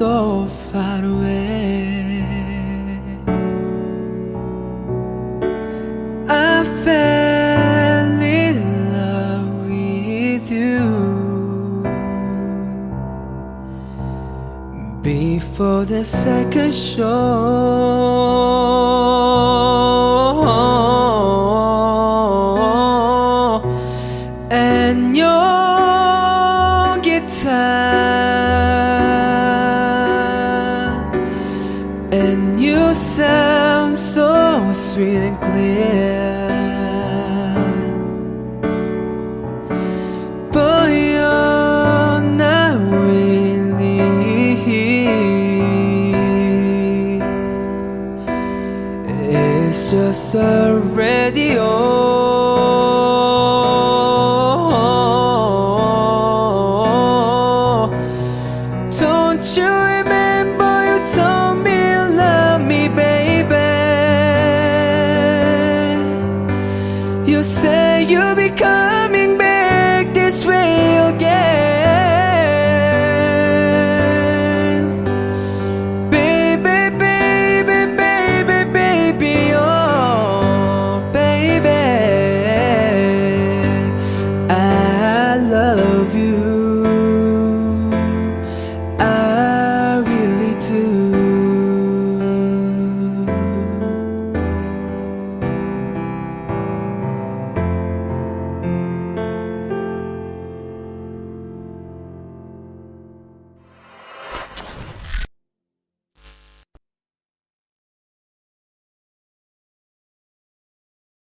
so far away. I fell in love with you before the second show, and your guitar, sweet and clear. Not really. It's just a radio. you say you become